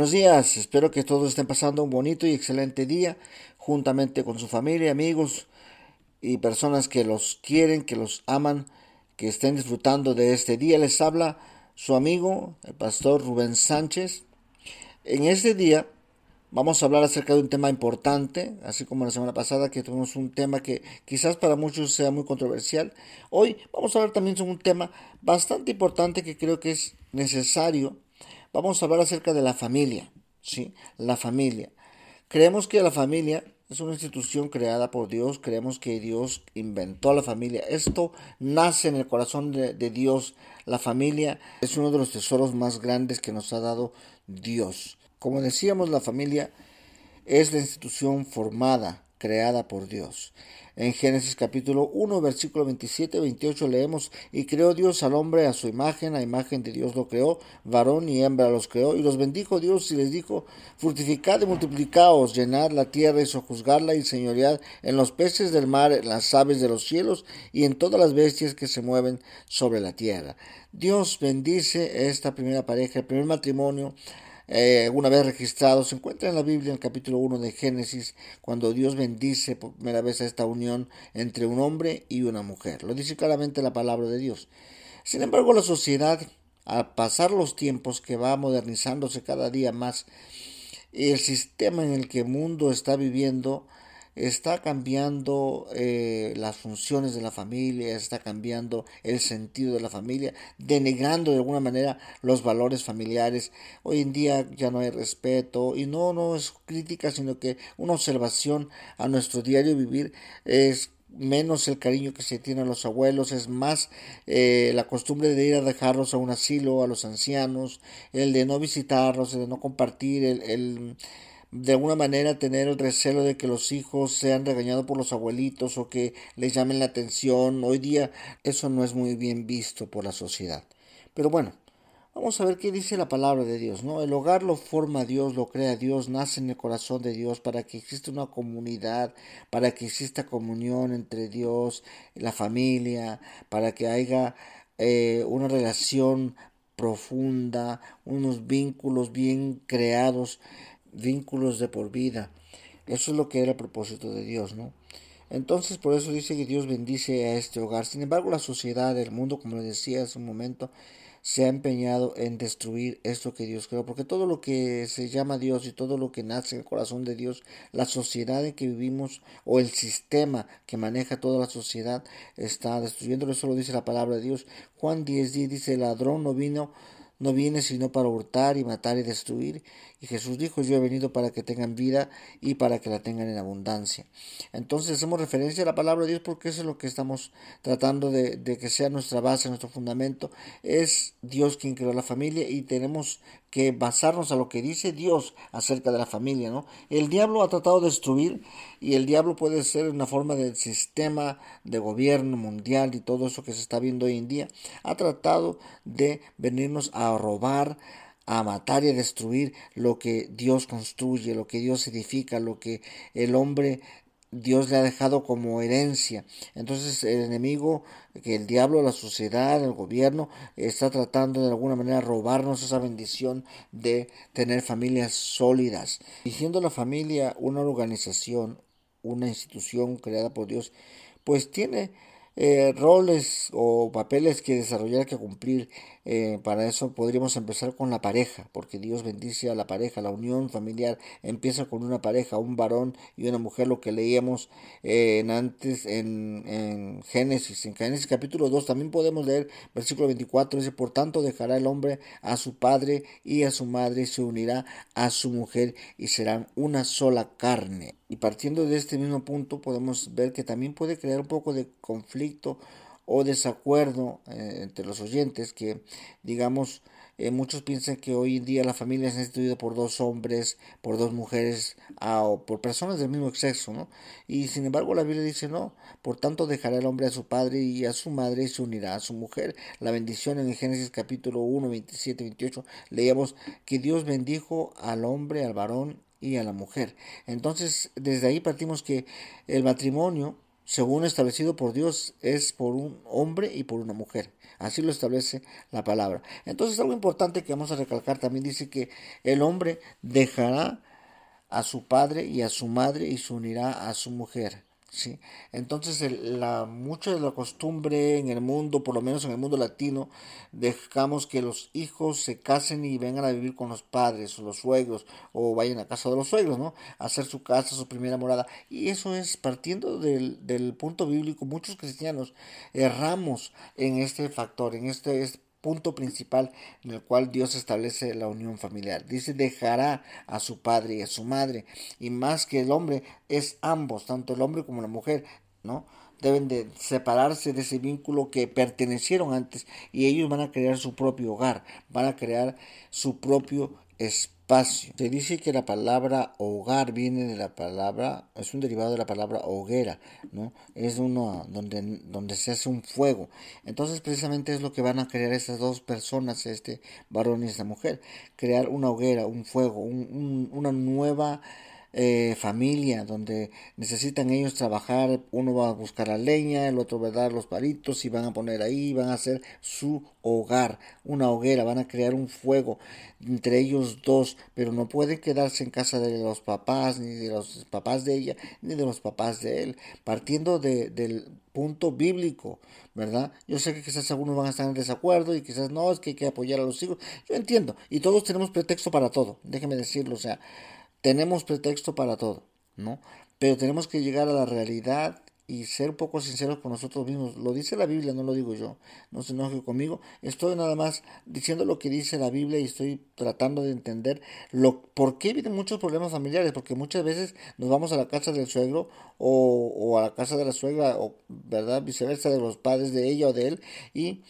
Buenos días, espero que todos estén pasando un bonito y excelente día juntamente con su familia, amigos y personas que los quieren, que los aman, que estén disfrutando de este día. Les habla su amigo, el pastor Rubén Sánchez. En este día vamos a hablar acerca de un tema importante, así como la semana pasada que tuvimos un tema que quizás para muchos sea muy controversial. Hoy vamos a hablar también sobre un tema bastante importante que creo que es necesario Vamos a hablar acerca de la familia, ¿sí? La familia. Creemos que la familia es una institución creada por Dios, creemos que Dios inventó a la familia. Esto nace en el corazón de, de, Dios. La familia es uno de los tesoros más grandes que nos ha dado Dios. Como decíamos, la familia es la institución formada, creada por Dios. En Génesis capítulo 1, versículo 27 28 leemos, y creó Dios al hombre a su imagen, a imagen de Dios lo creó, varón y hembra los creó, y los bendijo Dios y les dijo, fructificad y multiplicaos, llenad la tierra y sojuzgarla y señoread en los peces del mar, en las aves de los cielos y en todas las bestias que se mueven sobre la tierra. Dios bendice esta primera pareja, el primer matrimonio, eh, una vez registrado, se encuentra en la Biblia en el capítulo 1 de Génesis, cuando Dios bendice por primera vez a esta unión entre un hombre y una mujer. Lo dice claramente la palabra de Dios. Sin embargo, la sociedad, al pasar los tiempos que va modernizándose cada día más, el sistema en el que el mundo está viviendo, está cambiando eh, las funciones de la familia, está cambiando el sentido de la familia, denigrando de alguna manera los valores familiares. Hoy en día ya no hay respeto y no, no es crítica, sino que una observación a nuestro diario vivir es menos el cariño que se tiene a los abuelos, es más eh, la costumbre de ir a dejarlos a un asilo, a los ancianos, el de no visitarlos, el de no compartir, el de alguna manera tener el recelo de que los hijos sean regañados por los abuelitos o que les llamen la atención. Hoy día eso no es muy bien visto por la sociedad. Pero bueno, vamos a ver qué dice la palabra de Dios, ¿no? El hogar lo forma Dios, lo crea Dios, nace en el corazón de Dios para que exista una comunidad, para que exista comunión entre Dios, la familia, para que haya eh, una relación profunda, unos vínculos bien creados vínculos de por vida. Eso es lo que era el propósito de Dios, ¿no? Entonces, por eso dice que Dios bendice a este hogar. Sin embargo, la sociedad, el mundo, como les decía hace un momento, se ha empeñado en destruir esto que Dios creó, porque todo lo que se llama Dios y todo lo que nace en el corazón de Dios, la sociedad en que vivimos o el sistema que maneja toda la sociedad está destruyéndolo. Eso lo dice la palabra de Dios. Juan 10, dice, el ladrón no vino no viene sino para hurtar y matar y destruir. Y Jesús dijo, yo he venido para que tengan vida y para que la tengan en abundancia. Entonces hacemos referencia a la palabra de Dios porque eso es lo que estamos tratando de, que sea nuestra base, nuestro fundamento. Es Dios quien creó la familia y tenemos que basarnos a lo que dice Dios acerca de la familia, ¿no? El diablo ha tratado de destruir y el diablo puede ser una forma del sistema de gobierno mundial y todo eso que se está viendo hoy en día. Ha tratado de venirnos a robar, a matar y a destruir lo que Dios construye, lo que Dios edifica, lo que el hombre Dios le ha dejado como herencia. Entonces el enemigo, que el diablo, la sociedad, el gobierno, está tratando de alguna manera robarnos esa bendición de tener familias sólidas. Y siendo la familia una organización, una institución creada por Dios, pues tiene eh, roles o papeles que desarrollar, que cumplir. Eh, para eso podríamos empezar con la pareja, porque Dios bendice a la pareja, la unión familiar empieza con una pareja, un varón y una mujer, lo que leíamos eh, en antes en, en, Génesis. En Génesis capítulo 2 también podemos leer versículo 24, dice, por tanto dejará el hombre a su padre y a su madre y se unirá a su mujer y serán una sola carne. Y partiendo de este mismo punto podemos ver que también puede crear un poco de conflicto o desacuerdo eh, entre los oyentes que digamos eh, muchos piensan que hoy en día la familia es instituida por dos hombres, por dos mujeres o por personas del mismo sexo, ¿no? Y sin embargo la Biblia dice no, por tanto dejará el hombre a su padre y a su madre y se unirá a su mujer. La bendición en Génesis capítulo 1, 27, 28 leíamos que Dios bendijo al hombre, al varón y a la mujer. Entonces, desde ahí partimos que el matrimonio, según establecido por Dios, es por un hombre y por una mujer. Así lo establece la palabra. Entonces algo importante que vamos a recalcar también dice que el hombre dejará a su padre y a su madre y se unirá a su mujer. ¿Sí? Entonces, la, mucha de la costumbre en el mundo, por lo menos en el mundo latino, dejamos que los hijos se casen y vengan a vivir con los padres o los suegros o vayan a casa de los suegros, ¿no? A hacer su casa, su primera morada. Y eso es partiendo del, del punto bíblico. Muchos cristianos erramos en este factor, en este, este punto principal en el cual Dios establece la unión familiar. Dice, dejará a su padre y a su madre. Y más que el hombre, es ambos, tanto el hombre como la mujer, ¿no? Deben de separarse de ese vínculo que pertenecieron antes y ellos van a crear su propio hogar, van a crear su propio espacio se dice que la palabra hogar viene de la palabra, es un derivado de la palabra hoguera, ¿no? Es uno donde, donde se hace un fuego. Entonces precisamente es lo que van a crear esas dos personas, este varón y esta mujer. Crear una hoguera, un fuego, una nueva eh, familia donde necesitan ellos trabajar, uno va a buscar la leña, el otro va a dar los palitos y van a poner ahí, van a hacer su hogar, una hoguera, van a crear un fuego entre ellos dos, pero no pueden quedarse en casa de los papás, ni de los papás de ella, ni de los papás de él, partiendo de, del punto bíblico, ¿verdad? Yo sé que quizás algunos van a estar en desacuerdo y quizás no, es que hay que apoyar a los hijos, yo entiendo, y todos tenemos pretexto para todo, déjeme decirlo, o sea, tenemos pretexto para todo, ¿no? Pero tenemos que llegar a la realidad y ser un poco sinceros con nosotros mismos. Lo dice la Biblia, no lo digo yo. No se enoje conmigo. Estoy nada más diciendo lo que dice la Biblia y estoy tratando de entender lo, por qué vienen muchos problemas familiares. Porque muchas veces nos vamos a la casa del suegro o, o a la casa de la suegra o, ¿verdad? Viceversa de los padres de ella o de él y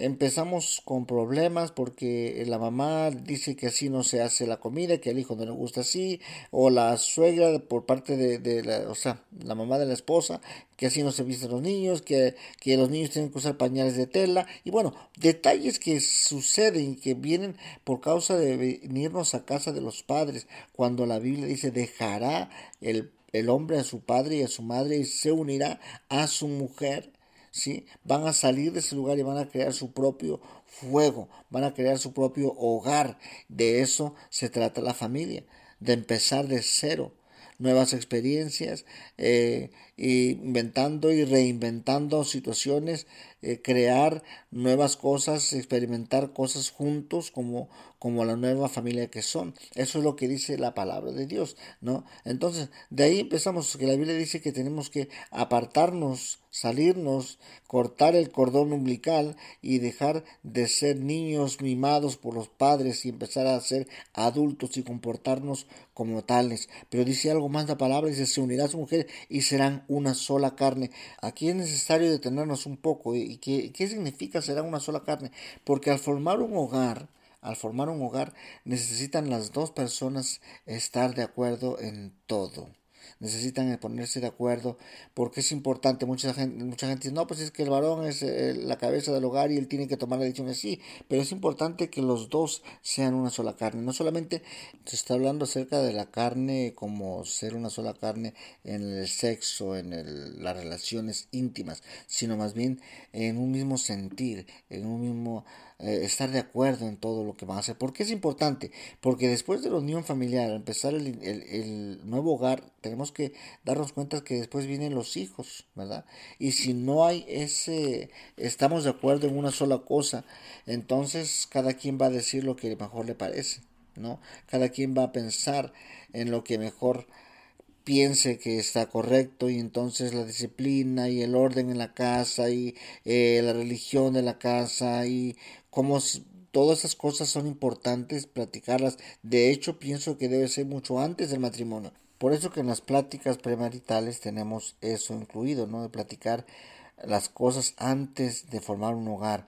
empezamos con problemas porque la mamá dice que así no se hace la comida, que al hijo no le gusta así, o la suegra por parte de, la, o sea, la mamá de la esposa, que así no se visten los niños, que, que los niños tienen que usar pañales de tela, y bueno, detalles que suceden que vienen por causa de venirnos a casa de los padres, cuando la Biblia dice dejará el, el hombre a su padre y a su madre y se unirá a su mujer ¿sí? Van a salir de ese lugar y van a crear su propio fuego, van a crear su propio hogar. De eso se trata la familia, de empezar de cero, nuevas experiencias, eh, inventando y reinventando situaciones, eh, crear nuevas cosas, experimentar cosas juntos como, como la nueva familia que son. Eso es lo que dice la palabra de Dios, ¿no? Entonces, de ahí empezamos, que la Biblia dice que tenemos que apartarnos, salirnos, cortar el cordón umbilical y dejar de ser niños mimados por los padres y empezar a ser adultos y comportarnos como tales. Pero dice algo más la palabra, dice, se unirá a su mujer y serán una sola carne. Aquí es necesario detenernos un poco. ¿Y qué, qué significa será una sola carne? Porque al formar un hogar, al formar un hogar, necesitan las dos personas estar de acuerdo en todo necesitan ponerse de acuerdo porque es importante. Mucha gente, mucha gente dice, no, pues es que el varón es eh, la cabeza del hogar y él tiene que tomar la decisión así, pero es importante que los dos sean una sola carne. No solamente se está hablando acerca de la carne como ser una sola carne en el sexo, en las relaciones íntimas, sino más bien en un mismo sentir, en un mismo eh, estar de acuerdo en todo lo que van a hacer. ¿Por qué es importante? Porque después de la unión familiar, empezar el, el, nuevo hogar, tenemos que darnos cuenta que después vienen los hijos, ¿verdad? Y si no hay ese, estamos de acuerdo en una sola cosa, entonces cada quien va a decir lo que mejor le parece, ¿no? Cada quien va a pensar en lo que mejor piense que está correcto y entonces la disciplina y el orden en la casa y eh, la religión de la casa y como todas esas cosas son importantes platicarlas. De hecho, pienso que debe ser mucho antes del matrimonio. Por eso que en las pláticas premaritales tenemos eso incluido, ¿no? De platicar las cosas antes de formar un hogar.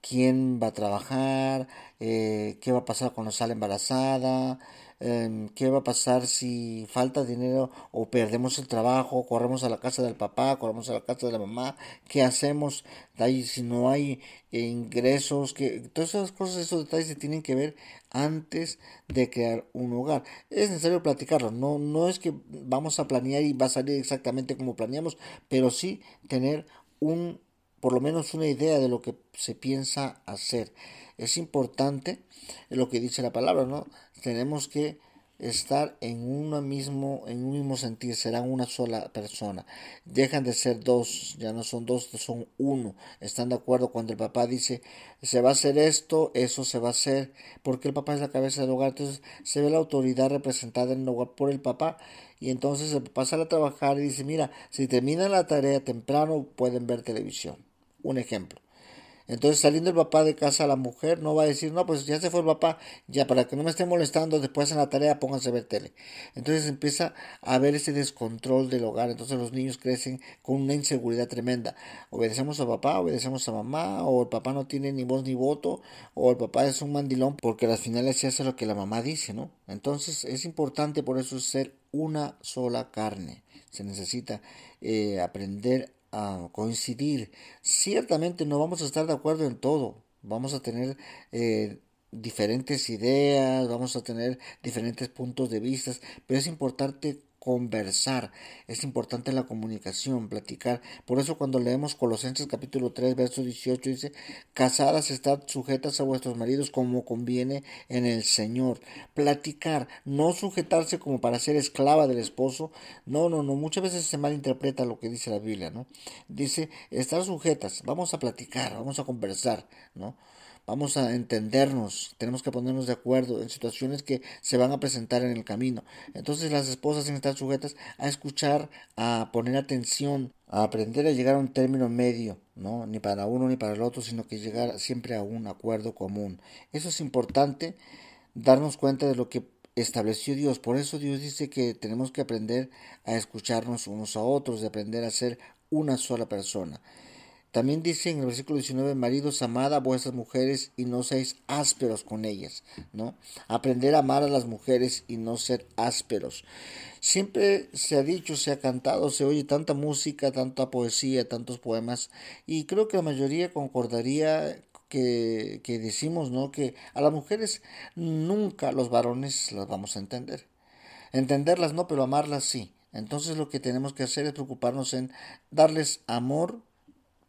¿Quién va a trabajar? Eh, ¿Qué va a pasar cuando sale embarazada? Em, qué va a pasar si falta dinero o perdemos el trabajo, corremos a la casa del papá, corremos a la casa de la mamá, qué hacemos, ahí si no hay ingresos, que todas esas cosas, esos detalles se tienen que ver antes de crear un hogar. Es necesario platicarlo, no, no es que vamos a planear y va a salir exactamente como planeamos, pero sí tener un por lo menos una idea de lo que se piensa hacer. Es importante lo que dice la palabra, ¿no? Tenemos que estar en uno mismo, en un mismo sentir, serán una sola persona. Dejan de ser dos, ya no son dos, son uno. Están de acuerdo cuando el papá dice, se va a hacer esto, eso se va a hacer, porque el papá es la cabeza del hogar. Entonces se ve la autoridad representada en el hogar por el papá. Y entonces el papá sale a trabajar y dice, mira, si terminan la tarea temprano, pueden ver televisión. Un ejemplo. Entonces, saliendo el papá de casa, la mujer no va a decir, no, pues ya se fue el papá, ya para que no me esté molestando, después en la tarea pónganse a ver tele. Entonces empieza a haber ese descontrol del hogar. Entonces los niños crecen con una inseguridad tremenda. Obedecemos a papá, obedecemos a mamá, o el papá no tiene ni voz ni voto, o el papá es un mandilón, porque al final se hace lo que la mamá dice, ¿no? Entonces es importante por eso ser una sola carne. Se necesita eh, aprender a coincidir. Ciertamente no vamos a estar de acuerdo en todo. Vamos a tener eh, diferentes ideas, vamos a tener diferentes puntos de vista, pero es importante conversar, es importante la comunicación, platicar. Por eso cuando leemos Colosenses capítulo 3, verso 18 dice, casadas estad sujetas a vuestros maridos como conviene en el Señor. Platicar, no sujetarse como para ser esclava del esposo. No, no, no, muchas veces se malinterpreta lo que dice la Biblia, ¿no? Dice, estar sujetas, vamos a platicar, vamos a conversar, ¿no? Vamos a entendernos, tenemos que ponernos de acuerdo en situaciones que se van a presentar en el camino. Entonces las esposas tienen que estar sujetas a escuchar, a poner atención, a aprender a llegar a un término medio, ¿no? Ni para uno ni para el otro, sino que llegar siempre a un acuerdo común. Eso es importante, darnos cuenta de lo que estableció Dios. Por eso Dios dice que tenemos que aprender a escucharnos unos a otros, de aprender a ser una sola persona. También dice en el versículo 19, maridos, amad a vuestras mujeres y no seáis ásperos con ellas, ¿no? Aprender a amar a las mujeres y no ser ásperos. Siempre se ha dicho, se ha cantado, se oye tanta música, tanta poesía, tantos poemas, y creo que la mayoría concordaría que, que decimos, ¿no? Que a las mujeres nunca los varones las vamos a entender. Entenderlas no, pero amarlas sí. Entonces lo que tenemos que hacer es preocuparnos en darles amor,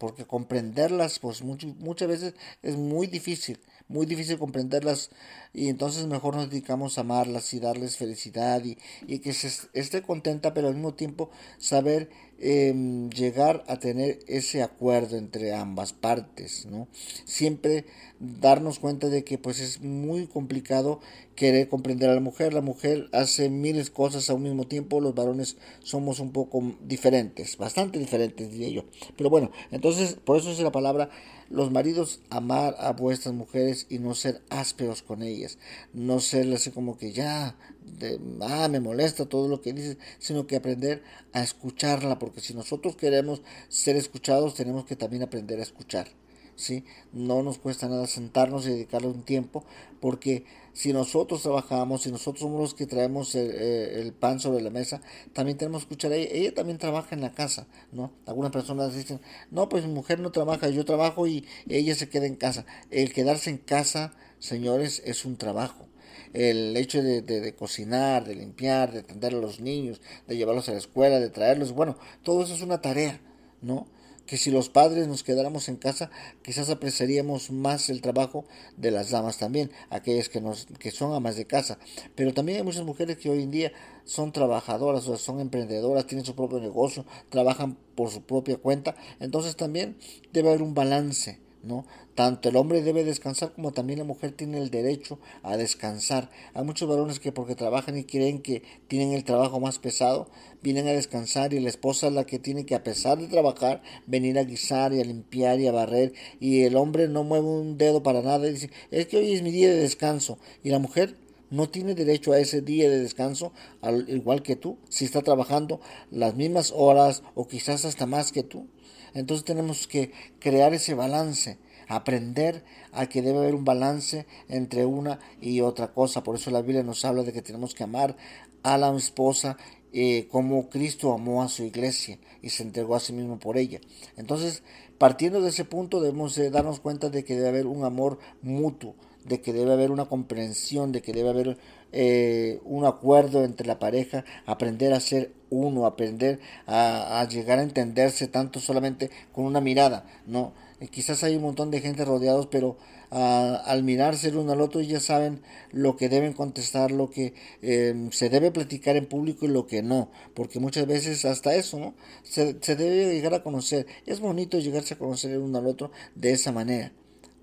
porque comprenderlas pues muchas veces es muy difícil, muy difícil comprenderlas y entonces mejor nos dedicamos a amarlas y darles felicidad y, y que se esté contenta pero al mismo tiempo saber Em, llegar a tener ese acuerdo entre ambas partes, ¿no? Siempre darnos cuenta de que pues es muy complicado querer comprender a la mujer, la mujer hace miles cosas a un mismo tiempo, los varones somos un poco diferentes, bastante diferentes diría yo, pero bueno, entonces por eso es la palabra los maridos amar a vuestras mujeres y no ser ásperos con ellas, no ser así como que ya, de, ah, me molesta todo lo que dices, sino que aprender a escucharla, porque si nosotros queremos ser escuchados, tenemos que también aprender a escuchar. ¿Sí? No nos cuesta nada sentarnos y dedicarle un tiempo, porque si nosotros trabajamos, si nosotros somos los que traemos el, pan sobre la mesa, también tenemos que escuchar a ella. Ella también trabaja en la casa, ¿no? Algunas personas dicen, no, pues mi mujer no trabaja, yo trabajo y ella se queda en casa. El quedarse en casa, señores, es un trabajo el hecho de, de, cocinar, de limpiar, de atender a los niños, de llevarlos a la escuela, de traerlos, bueno, todo eso es una tarea, ¿no? Que si los padres nos quedáramos en casa, quizás apreciaríamos más el trabajo de las damas también, aquellas que, nos, que son amas de casa. Pero también hay muchas mujeres que hoy en día son trabajadoras, o son emprendedoras, tienen su propio negocio, trabajan por su propia cuenta. Entonces también debe haber un balance ¿no? Tanto el hombre debe descansar como también la mujer tiene el derecho a descansar. Hay muchos varones que porque trabajan y creen que tienen el trabajo más pesado, vienen a descansar y la esposa es la que tiene que a pesar de trabajar venir a guisar y a limpiar y a barrer y el hombre no mueve un dedo para nada y dice, es que hoy es mi día de descanso y la mujer no tiene derecho a ese día de descanso, al igual que tú, si está trabajando las mismas horas o quizás hasta más que tú. Entonces tenemos que crear ese balance. aprender a que debe haber un balance entre una y otra cosa. Por eso la Biblia nos habla de que tenemos que amar a la esposa eh, como Cristo amó a su iglesia y se entregó a sí mismo por ella. Entonces, partiendo de ese punto, debemos darnos cuenta de que debe haber un amor mutuo, de que debe haber una comprensión, de que debe haber eh, un acuerdo entre la pareja, aprender a ser uno, aprender a, llegar a entenderse tanto solamente con una mirada, ¿no? Eh, quizás hay un montón de gente rodeados, pero ah, al mirarse el uno al otro ya saben lo que deben contestar, lo que em, se debe platicar en público y lo que no, porque muchas veces hasta eso, ¿no? Se, se debe llegar a conocer. Es bonito llegarse a conocer el uno al otro de esa manera,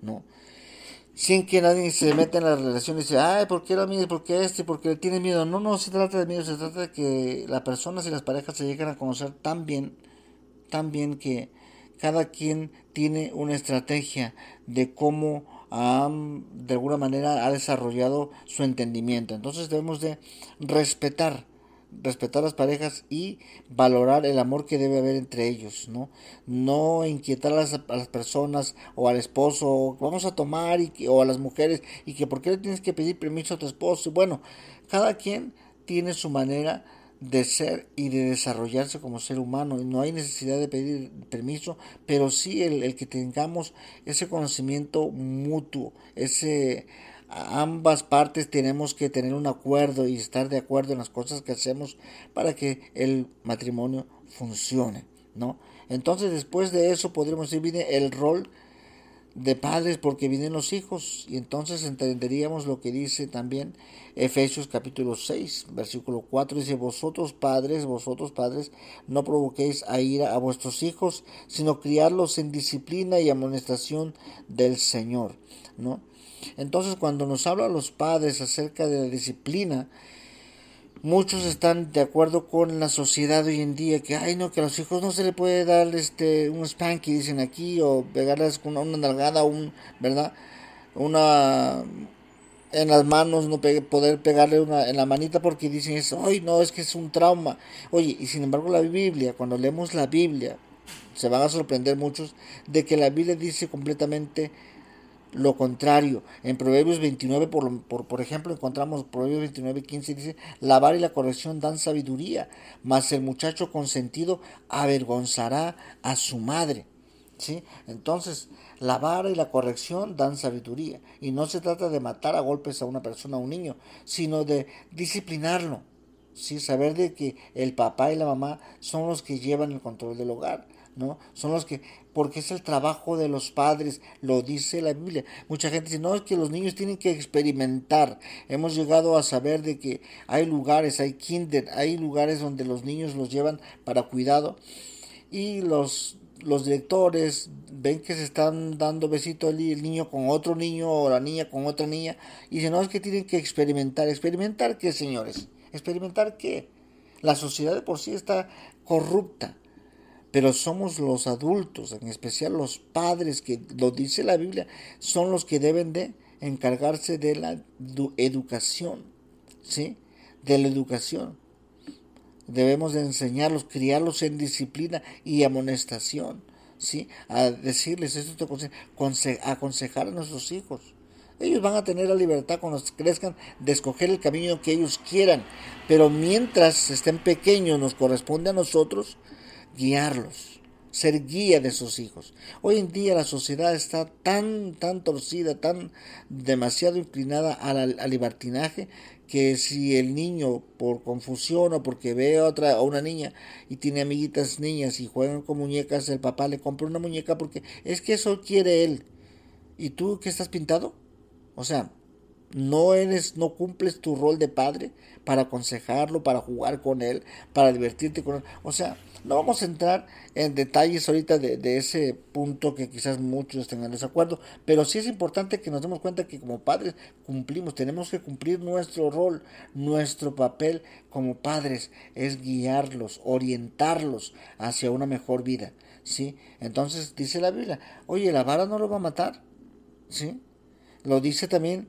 ¿no? Sin que nadie se meta en la relación y dice, ay, ¿por qué la mía? ¿Por qué este? ¿Por qué tiene miedo? No, no se trata de miedo, se trata de que las personas y las parejas se lleguen a conocer tan bien, tan bien que cada quien tiene una estrategia de cómo de alguna manera ha desarrollado su entendimiento. Entonces debemos de respetar respetar las parejas y valorar el amor que debe haber entre ellos, ¿no? No inquietar a las, las personas o al esposo, vamos a tomar y o a las mujeres y que por qué le tienes que pedir permiso a tu esposo. Bueno, cada quien tiene su manera de ser y de desarrollarse como ser humano y no hay necesidad de pedir permiso, pero sí el, el que tengamos ese conocimiento mutuo, ese ambas partes tenemos que tener un acuerdo y estar de acuerdo en las cosas que hacemos para que el matrimonio funcione, ¿no? Entonces después de eso podremos decir viene el rol de padres porque vienen los hijos y entonces entenderíamos lo que dice también Efesios capítulo 6 versículo 4 dice vosotros padres vosotros padres no provoquéis a ira a vuestros hijos sino criarlos en disciplina y amonestación del Señor ¿no? Entonces, cuando nos habla los padres acerca de la disciplina, muchos están de acuerdo con la sociedad hoy en día que ay no que a los hijos no se le puede dar este un spanky dicen aquí o pegarles con una, nalgada un verdad una en las manos no poder pegarle una en la manita porque dicen eso ay no es que es un trauma oye y sin embargo la Biblia cuando leemos la Biblia se van a sorprender muchos de que la Biblia dice completamente lo contrario. En Proverbios 29, por, por, por, ejemplo, encontramos Proverbios 29, 15, dice, la vara y la corrección dan sabiduría, mas el muchacho consentido avergonzará a su madre. ¿Sí? Entonces, la vara y la corrección dan sabiduría. Y no se trata de matar a golpes a una persona, a un niño, sino de disciplinarlo. ¿Sí? Saber de que el papá y la mamá son los que llevan el control del hogar. ¿No? Son los que, porque es el trabajo de los padres, lo dice la Biblia. Mucha gente dice, no, es que los niños tienen que experimentar. Hemos llegado a saber de que hay lugares, hay kinder, hay lugares donde los niños los llevan para cuidado y los los directores ven que se están dando besito el, el, niño con otro niño o la niña con otra niña y dicen, no, es que tienen que experimentar. ¿Experimentar qué, señores? ¿Experimentar qué? La sociedad de por sí está corrupta pero somos los adultos, en especial los padres, que lo dice la Biblia, son los que deben de encargarse de la educación, ¿sí? De la educación. Debemos de enseñarlos, criarlos en disciplina y amonestación, ¿sí? A decirles esto, aconsejar a nuestros hijos. Ellos van a tener la libertad cuando crezcan de escoger el camino que ellos quieran, pero mientras estén pequeños nos corresponde a nosotros guiarlos, ser guía de sus hijos. Hoy en día la sociedad está tan, tan torcida, tan demasiado inclinada al, libertinaje, que si el niño por confusión o porque ve a otra a una niña y tiene amiguitas niñas y juegan con muñecas, el papá le compra una muñeca porque es que eso quiere él. ¿Y tú qué estás pintado? O sea, no eres, no cumples tu rol de padre para aconsejarlo, para jugar con él, para divertirte con él. O sea, no vamos a entrar en detalles ahorita de, ese punto que quizás muchos tengan desacuerdo, pero sí es importante que nos demos cuenta que como padres cumplimos, tenemos que cumplir nuestro rol, nuestro papel como padres es guiarlos, orientarlos hacia una mejor vida, ¿sí? Entonces dice la Biblia, oye, la vara no lo va a matar, ¿sí? Lo dice también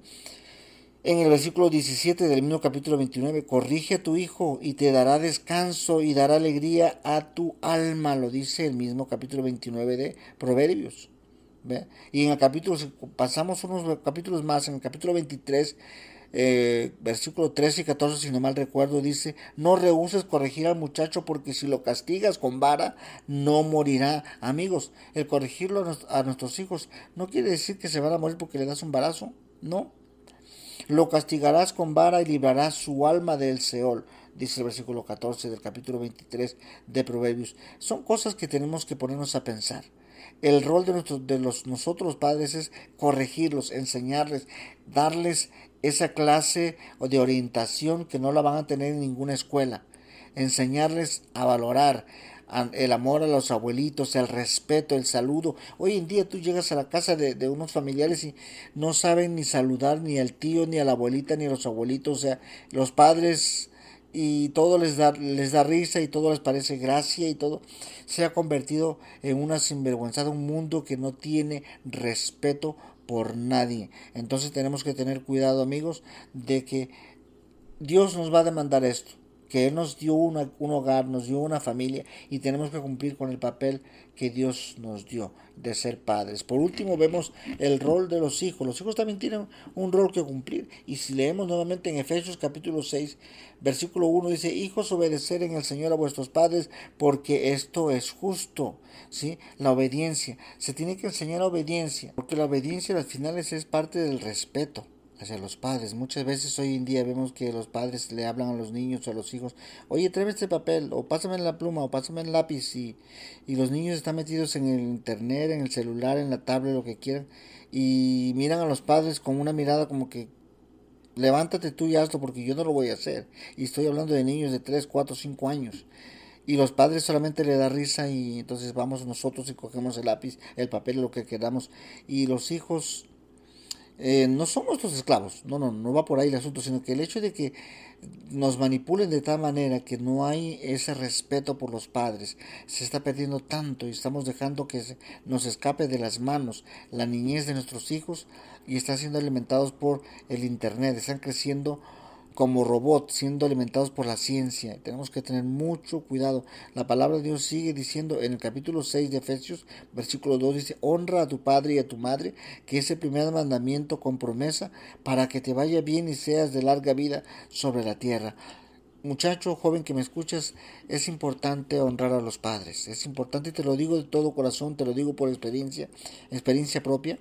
en el versículo 17 del mismo capítulo 29, corrige a tu hijo y te dará descanso y dará alegría a tu alma, lo dice el mismo capítulo 29 de Proverbios. Y en el capítulo, pasamos unos capítulos más, en el capítulo 23, eh, versículo 13 y 14, si no mal recuerdo, dice, no rehuses corregir al muchacho porque si lo castigas con vara, no morirá. Amigos, el corregirlo a, nuestros hijos no quiere decir que se van a morir porque le das un barazo, no. Lo castigarás con vara y librarás su alma del Seol dice el versículo 14 del capítulo 23 de Proverbios. Son cosas que tenemos que ponernos a pensar. El rol de, de los, nosotros padres es corregirlos, enseñarles, darles esa clase de orientación que no la van a tener en ninguna escuela. Enseñarles a valorar el amor a los abuelitos, el respeto, el saludo. Hoy en día tú llegas a la casa de, de unos familiares y no saben ni saludar ni al tío, ni a la abuelita, ni a los abuelitos. O sea, los padres y todo les da, les da risa y todo les parece gracia y todo se ha convertido en una sinvergüenza, un mundo que no tiene respeto por nadie. Entonces tenemos que tener cuidado amigos de que Dios nos va a demandar esto que Él nos dio un hogar, nos dio una familia y tenemos que cumplir con el papel que Dios nos dio de ser padres. Por último, vemos el rol de los hijos. Los hijos también tienen un rol que cumplir. Y si leemos nuevamente en Efesios capítulo 6, versículo 1, dice, hijos, obedecer en el Señor a vuestros padres, porque esto es justo. ¿Sí? La obediencia. Se tiene que enseñar obediencia, porque la obediencia al final es parte del respeto hacia los padres. Muchas veces hoy en día vemos que los padres le hablan a los niños o a los hijos, oye, tráeme este papel, o pásame la pluma, o pásame el lápiz, y, y los niños están metidos en el internet, en el celular, en la tablet, lo que quieran, y miran a los padres con una mirada como que levántate tú y hazlo porque yo no lo voy a hacer. Y estoy hablando de niños de 3, 4, 5 años. Y los padres solamente le da risa y entonces vamos nosotros y cogemos el lápiz, el papel, lo que queramos. Y los hijos eh, no somos nuestros esclavos, no, no, no va por ahí el asunto, sino que el hecho de que nos manipulen de tal manera que no hay ese respeto por los padres, se está perdiendo tanto y estamos dejando que nos escape de las manos la niñez de nuestros hijos y están siendo alimentados por el Internet, están creciendo como robots siendo alimentados por la ciencia. Tenemos que tener mucho cuidado. La palabra de Dios sigue diciendo en el capítulo 6 de Efesios, versículo 2, dice, honra a tu padre y a tu madre, que es el primer mandamiento con promesa, para que te vaya bien y seas de larga vida sobre la tierra. Muchacho joven que me escuchas, es importante honrar a los padres. Es importante, te lo digo de todo corazón, te lo digo por experiencia, experiencia propia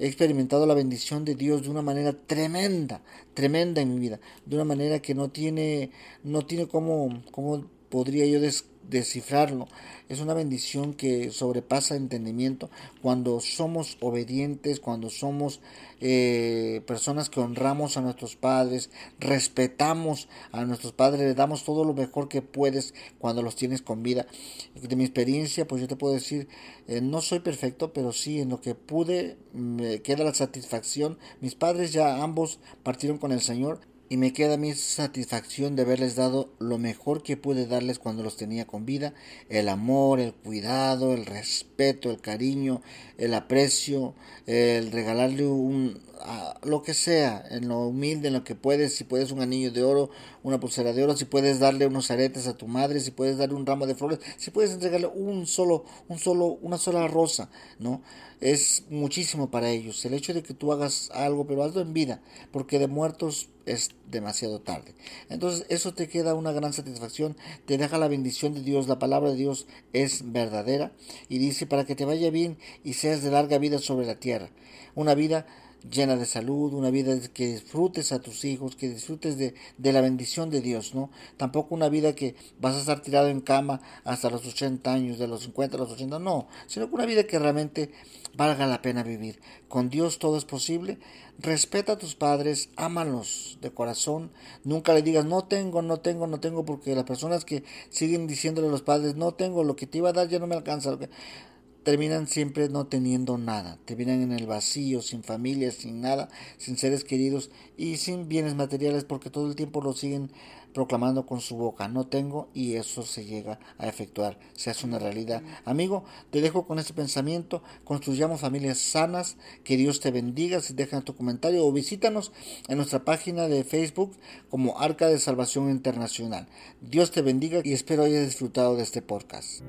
he experimentado la bendición de Dios de una manera tremenda, tremenda en mi vida, de una manera que no tiene, no tiene cómo, cómo podría yo descifrarlo. Es una bendición que sobrepasa entendimiento cuando somos obedientes, cuando somos eh, personas que honramos a nuestros padres, respetamos a nuestros padres, le damos todo lo mejor que puedes cuando los tienes con vida. De mi experiencia, pues yo te puedo decir, eh, no soy perfecto, pero sí en lo que pude me queda la satisfacción. Mis padres ya ambos partieron con el Señor y me queda mi satisfacción de haberles dado lo mejor que pude darles cuando los tenía con vida, el amor, el cuidado, el respeto, el cariño, el aprecio, el regalarle un lo que sea, en lo humilde, en lo que puedes, si puedes un anillo de oro, una pulsera de oro, si puedes darle unos aretes a tu madre, si puedes darle un ramo de flores, si puedes entregarle un solo, un solo, una sola rosa, ¿no? Es muchísimo para ellos. El hecho de que tú hagas algo, pero hazlo en vida, porque de muertos es demasiado tarde. Entonces eso te queda una gran satisfacción, te deja la bendición de Dios, la palabra de Dios es verdadera y dice para que te vaya bien y seas de larga vida sobre la tierra. Una vida llena de salud, una vida que disfrutes a tus hijos, que disfrutes de, de, la bendición de Dios, ¿no? Tampoco una vida que vas a estar tirado en cama hasta los 80 años, de los 50 a los 80, no, sino que una vida que realmente valga la pena vivir. Con Dios todo es posible. Respeta a tus padres, ámalos de corazón. Nunca le digas no tengo, no tengo, no tengo, porque las personas que siguen diciéndole a los padres no tengo, lo que te iba a dar ya no me alcanza terminan siempre no teniendo nada, terminan en el vacío, sin familia, sin nada, sin seres queridos y sin bienes materiales porque todo el tiempo lo siguen proclamando con su boca, no tengo y eso se llega a efectuar, se hace una realidad. Amigo, te dejo con este pensamiento, construyamos familias sanas, que Dios te bendiga, si dejan tu comentario o visítanos en nuestra página de Facebook como Arca de Salvación Internacional. Dios te bendiga y espero hayas disfrutado de este podcast.